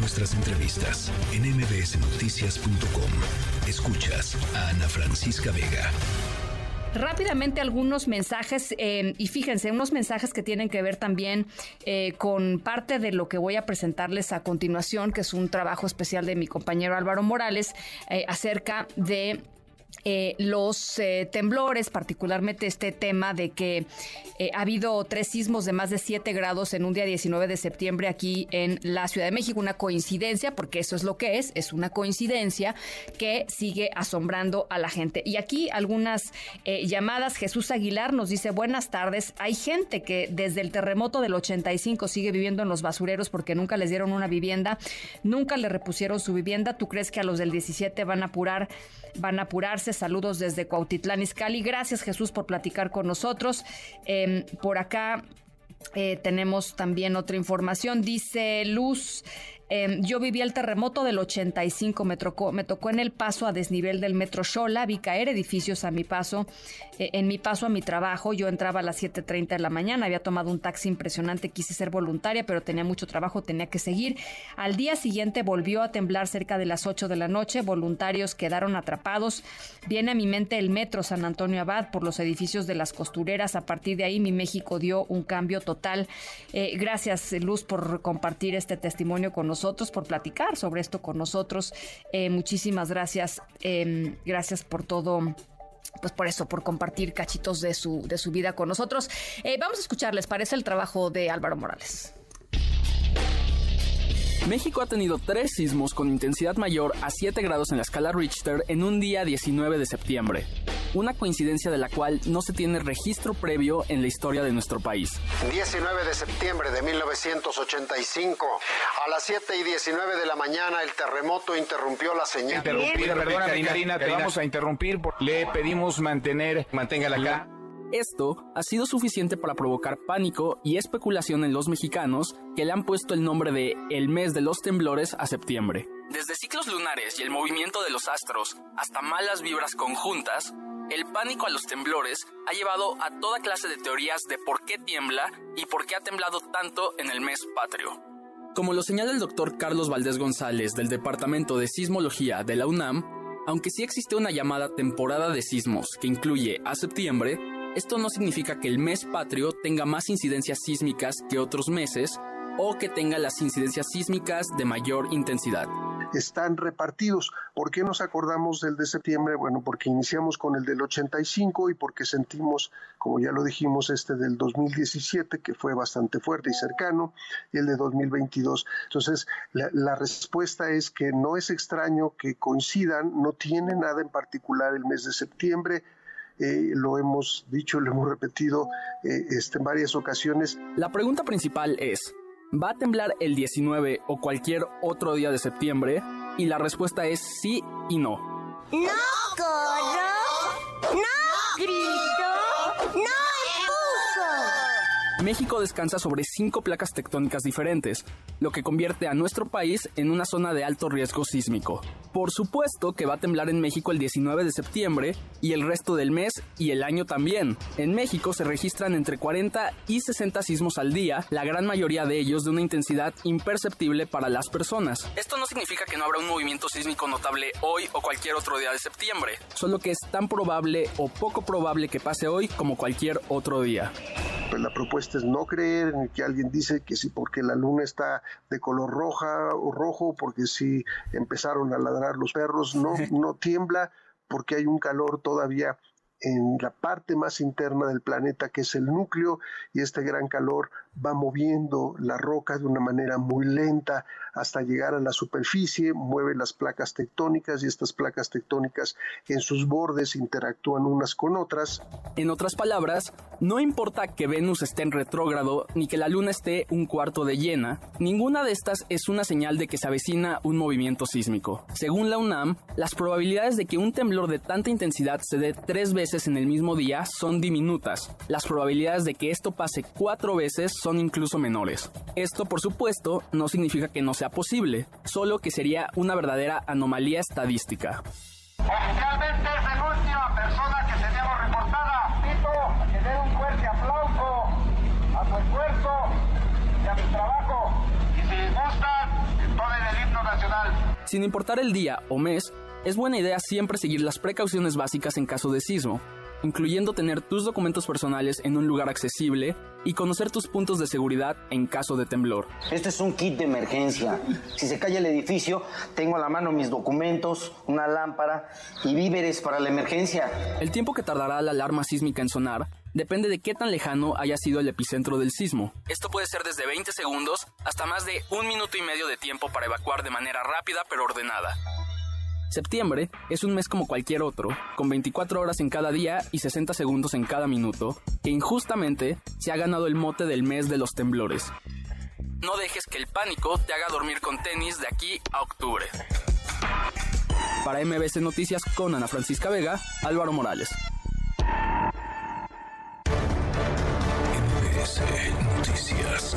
nuestras entrevistas en mbsnoticias.com. Escuchas a Ana Francisca Vega. Rápidamente algunos mensajes eh, y fíjense, unos mensajes que tienen que ver también eh, con parte de lo que voy a presentarles a continuación, que es un trabajo especial de mi compañero Álvaro Morales eh, acerca de eh, los eh, temblores, particularmente este tema de que eh, ha habido tres sismos de más de 7 grados en un día 19 de septiembre aquí en la Ciudad de México. Una coincidencia, porque eso es lo que es, es una coincidencia que sigue asombrando a la gente. Y aquí algunas llamadas. Jesús Aguilar nos dice, buenas tardes, hay gente que desde el terremoto del 85 sigue viviendo en los basureros porque nunca les dieron una vivienda, nunca le repusieron su vivienda. ¿Tú crees que a los del 17 van a apurar, van a Saludos desde Cuautitlán Izcalli. Gracias Jesús por platicar con nosotros. Em, por acá eh, tenemos también otra información. Dice Luz, Em, yo viví el terremoto del 85, me tocó, me tocó en el paso a desnivel del metro Xola, vi caer edificios a mi paso, eh, en mi paso a mi trabajo, yo entraba a las 7.30 de la mañana, había tomado un taxi impresionante, quise ser voluntaria, pero tenía mucho trabajo, tenía que seguir. Al día siguiente volvió a temblar cerca de las 8 de la noche, voluntarios quedaron atrapados. Viene a mi mente el metro San Antonio Abad por los edificios de las costureras, a partir de ahí mi México dio un cambio total. Eh, gracias Luz por compartir este testimonio con nosotros por platicar sobre esto con nosotros. Eh, muchísimas gracias. Em, gracias por todo pues por eso, por compartir cachitos de su, de su vida con nosotros. Eh, vamos a escuchar, ¿les parece el trabajo de Álvaro Morales? México ha tenido tres sismos con intensidad mayor a 7 grados en la escala Richter en un día 19 de septiembre, una coincidencia de la cual no se tiene registro previo en la historia de nuestro país. 19 de septiembre de 1985, a las 7 y 19 de la mañana el terremoto interrumpió la señal. Interrumpir, perdóname Karina, te vamos a interrumpir, le pedimos mantener, manténgala acá. Esto ha sido suficiente para provocar pánico y especulación en los mexicanos que le han puesto el nombre de el mes de los temblores a septiembre. Desde ciclos lunares y el movimiento de los astros hasta malas vibras conjuntas, el pánico a los temblores ha llevado a toda clase de teorías de por qué tiembla y por qué ha temblado tanto en el mes patrio. Como lo señala el doctor Carlos Valdés González del Departamento de Sismología de la UNAM, aunque sí existe una llamada temporada de sismos que incluye a septiembre, esto no significa que el mes patrio tenga más incidencias sísmicas que otros meses o que tenga las incidencias sísmicas de mayor intensidad. Están repartidos. ¿Por qué nos acordamos del de septiembre? Bueno, porque iniciamos con el del 85 y porque sentimos, como ya lo dijimos, este del 2017, que fue bastante fuerte y cercano, y el de 2022. Entonces, la, respuesta es que no es extraño que coincidan, no tiene nada en particular el mes de septiembre, eh, lo hemos dicho, lo hemos repetido eh, este, en varias ocasiones. La pregunta principal es, ¿va a temblar el 19 o cualquier otro día de septiembre? Y la respuesta es sí y no. No, corro, no, grito, México descansa sobre cinco placas tectónicas diferentes, lo que convierte a nuestro país en una zona de alto riesgo sísmico. Por supuesto que va a temblar en México el 19 de septiembre y el resto del mes y el año también. En México se registran entre 40 y 60 sismos al día, la gran mayoría de ellos de una intensidad imperceptible para las personas. Esto no significa que no habrá un movimiento sísmico notable hoy o cualquier otro día de septiembre, solo que es tan probable o poco probable que pase hoy como cualquier otro día pues la propuesta es no creer en que alguien dice que sí porque la luna está de color roja o rojo, porque si empezaron a ladrar los perros, no, no tiembla porque hay un calor todavía en la parte más interna del planeta que es el núcleo y este gran calor va moviendo la roca de una manera muy lenta hasta llegar a la superficie, mueve las placas tectónicas y estas placas tectónicas en sus bordes interactúan unas con otras. En otras palabras, no importa que Venus esté en retrógrado ni que la Luna esté un cuarto de llena, ninguna de estas es una señal de que se avecina un movimiento sísmico. Según la UNAM, las probabilidades de que un temblor de tanta intensidad se dé tres veces en el mismo día son diminutas. Las probabilidades de que esto pase cuatro veces son incluso menores. Esto, por supuesto, no significa que no sea posible, solo que sería una verdadera anomalía estadística. Oficialmente es la última persona que teníamos reportada. Pito, que dé un fuerte aplauso a su esfuerzo y a su trabajo. Y si gustan, tomen el Sin importar el día o mes, es buena idea siempre seguir las precauciones básicas en caso de sismo, incluyendo tener tus documentos personales en un lugar accesible y conocer tus puntos de seguridad en caso de temblor. Este es un kit de emergencia. Si se cae el edificio, tengo a la mano mis documentos, una lámpara y víveres para la emergencia. El tiempo que tardará la alarma sísmica en sonar depende de qué tan lejano haya sido el epicentro del sismo. Esto puede ser desde 20 segundos hasta más de un minuto y medio de tiempo para evacuar de manera rápida pero ordenada. Septiembre es un mes como cualquier otro, con 24 horas en cada día y 60 segundos en cada minuto, que injustamente se ha ganado el mote del mes de los temblores. No dejes que el pánico te haga dormir con tenis de aquí a octubre. Para MBC Noticias con Ana Francisca Vega, Álvaro Morales. MBS Noticias.